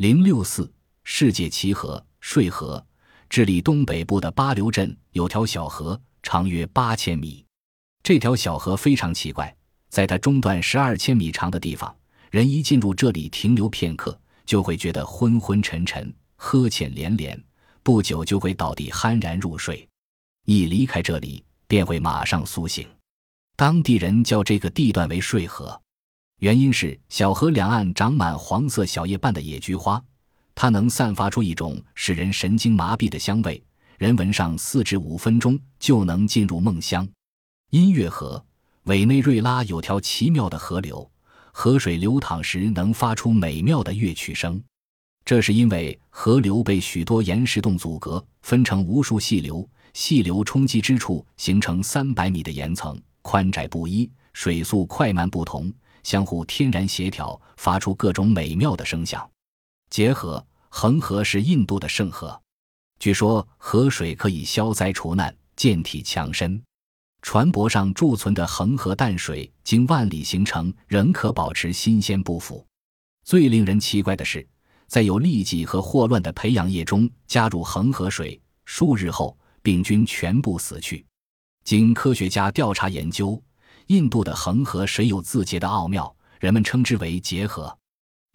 零六四世界奇河睡河，智利东北部的巴留镇有条小河，长约八千米。这条小河非常奇怪，在它中段十二千米长的地方，人一进入这里停留片刻，就会觉得昏昏沉沉、呵欠连连，不久就会倒地酣然入睡。一离开这里，便会马上苏醒。当地人叫这个地段为睡河。原因是小河两岸长满黄色小叶瓣的野菊花，它能散发出一种使人神经麻痹的香味，人闻上四至五分钟就能进入梦乡。音乐河委内瑞拉有条奇妙的河流，河水流淌时能发出美妙的乐曲声，这是因为河流被许多岩石洞阻隔，分成无数细流，细流冲击之处形成三百米的岩层，宽窄不一，水速快慢不同。相互天然协调，发出各种美妙的声响。结合恒河是印度的圣河，据说河水可以消灾除难、健体强身。船舶上贮存的恒河淡水，经万里行程仍可保持新鲜不腐。最令人奇怪的是，在有痢疾和霍乱的培养液中加入恒河水，数日后病菌全部死去。经科学家调查研究。印度的恒河水有自洁的奥妙，人们称之为结河，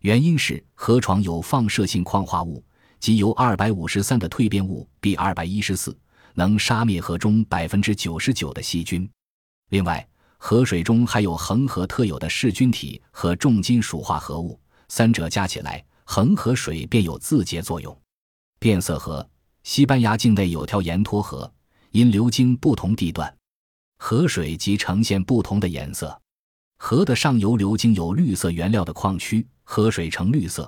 原因是河床有放射性矿化物，即由二百五十三的蜕变物 B 二百一十四，能杀灭河中百分之九十九的细菌。另外，河水中还有恒河特有的噬菌体和重金属化合物，三者加起来，恒河水便有自洁作用。变色河，西班牙境内有条盐托河，因流经不同地段。河水即呈现不同的颜色，河的上游流经有绿色原料的矿区，河水呈绿色；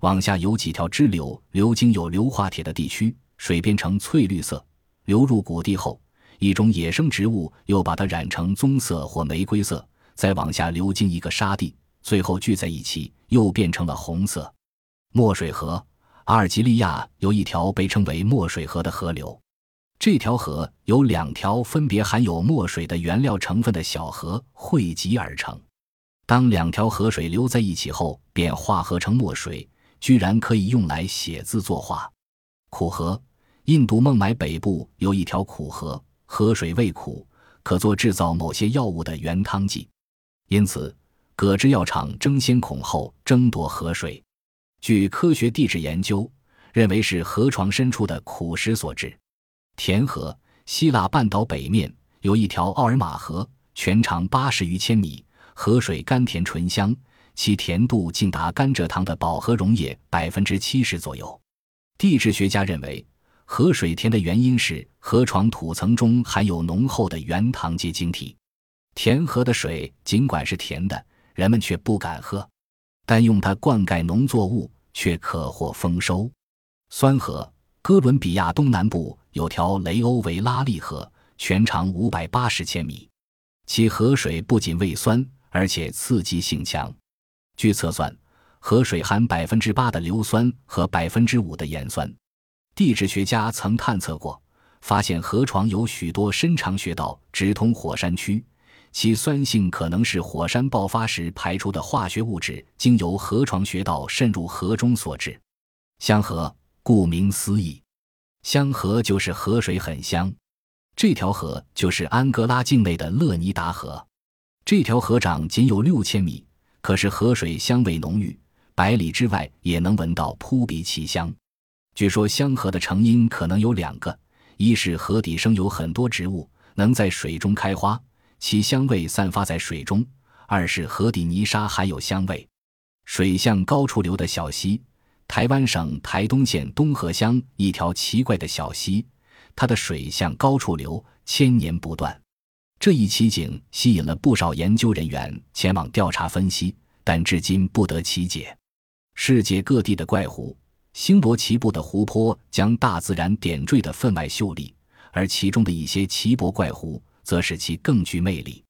往下有几条支流流经有硫化铁的地区，水变成翠绿色。流入谷地后，一种野生植物又把它染成棕色或玫瑰色，再往下流经一个沙地，最后聚在一起，又变成了红色。墨水河，阿尔及利亚有一条被称为墨水河的河流。这条河由两条分别含有墨水的原料成分的小河汇集而成。当两条河水流在一起后，便化合成墨水，居然可以用来写字作画。苦河，印度孟买北部有一条苦河，河水味苦，可做制造某些药物的原汤剂，因此葛制药厂争先恐后争夺河水。据科学地质研究，认为是河床深处的苦石所致。田河，希腊半岛北面有一条奥尔马河，全长八十余千米，河水甘甜醇香，其甜度竟达甘蔗糖的饱和溶液百分之七十左右。地质学家认为，河水甜的原因是河床土层中含有浓厚的原糖结晶体。田河的水尽管是甜的，人们却不敢喝，但用它灌溉农作物却可获丰收。酸河。哥伦比亚东南部有条雷欧维拉利河，全长五百八十千米，其河水不仅味酸，而且刺激性强。据测算，河水含百分之八的硫酸和百分之五的盐酸。地质学家曾探测过，发现河床有许多深长穴道直通火山区，其酸性可能是火山爆发时排出的化学物质经由河床穴道渗入河中所致。香河。顾名思义，香河就是河水很香。这条河就是安哥拉境内的勒尼达河。这条河长仅有六千米，可是河水香味浓郁，百里之外也能闻到扑鼻奇香。据说香河的成因可能有两个：一是河底生有很多植物能在水中开花，其香味散发在水中；二是河底泥沙含有香味，水向高处流的小溪。台湾省台东县东河乡一条奇怪的小溪，它的水向高处流，千年不断。这一奇景吸引了不少研究人员前往调查分析，但至今不得其解。世界各地的怪湖，星罗棋布的湖泊将大自然点缀得分外秀丽，而其中的一些奇博怪湖则使其更具魅力。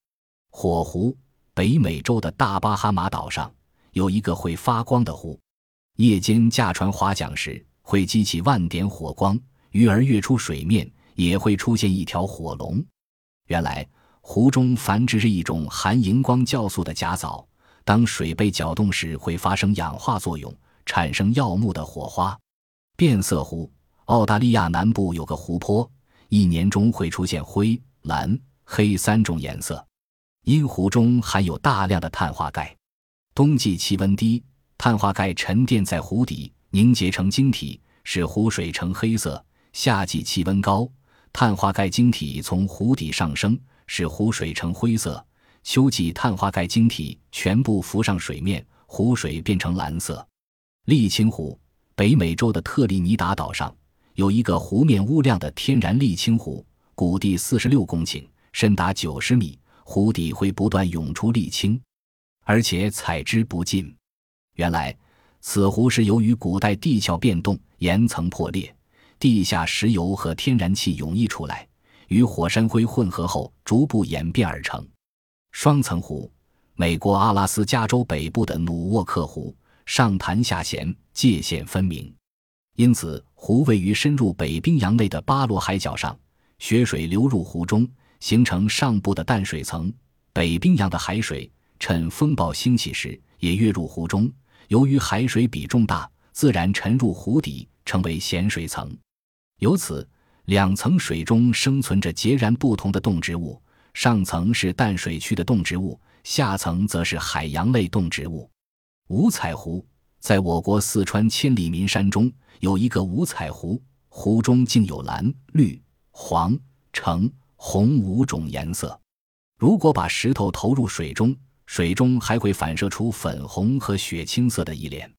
火湖，北美洲的大巴哈马岛上有一个会发光的湖。夜间驾船划桨时，会激起万点火光；鱼儿跃出水面，也会出现一条火龙。原来，湖中繁殖着一种含荧光酵素的甲藻，当水被搅动时，会发生氧化作用，产生耀目的火花。变色湖，澳大利亚南部有个湖泊，一年中会出现灰、蓝、黑三种颜色，因湖中含有大量的碳化钙。冬季气温低，碳化钙沉淀在湖底，凝结成晶体，使湖水呈黑色。夏季气温高，碳化钙晶体从湖底上升，使湖水呈灰色。秋季碳化钙晶体全部浮上水面，湖水变成蓝色。沥青湖，北美洲的特立尼达岛上有一个湖面乌亮的天然沥青湖，谷地四十六公顷，深达九十米，湖底会不断涌出沥青。而且采之不尽。原来，此湖是由于古代地壳变动、岩层破裂，地下石油和天然气涌溢出来，与火山灰混合后逐步演变而成。双层湖，美国阿拉斯加州北部的努沃克湖，上潭下咸，界限分明。因此，湖位于深入北冰洋内的巴罗海角上，雪水流入湖中，形成上部的淡水层。北冰洋的海水。趁风暴兴起时，也跃入湖中。由于海水比重大，自然沉入湖底，成为咸水层。由此，两层水中生存着截然不同的动植物：上层是淡水区的动植物，下层则是海洋类动植物。五彩湖在我国四川千里岷山中有一个五彩湖，湖中竟有蓝、绿、黄、橙、红五种颜色。如果把石头投入水中，水中还会反射出粉红和血青色的一帘。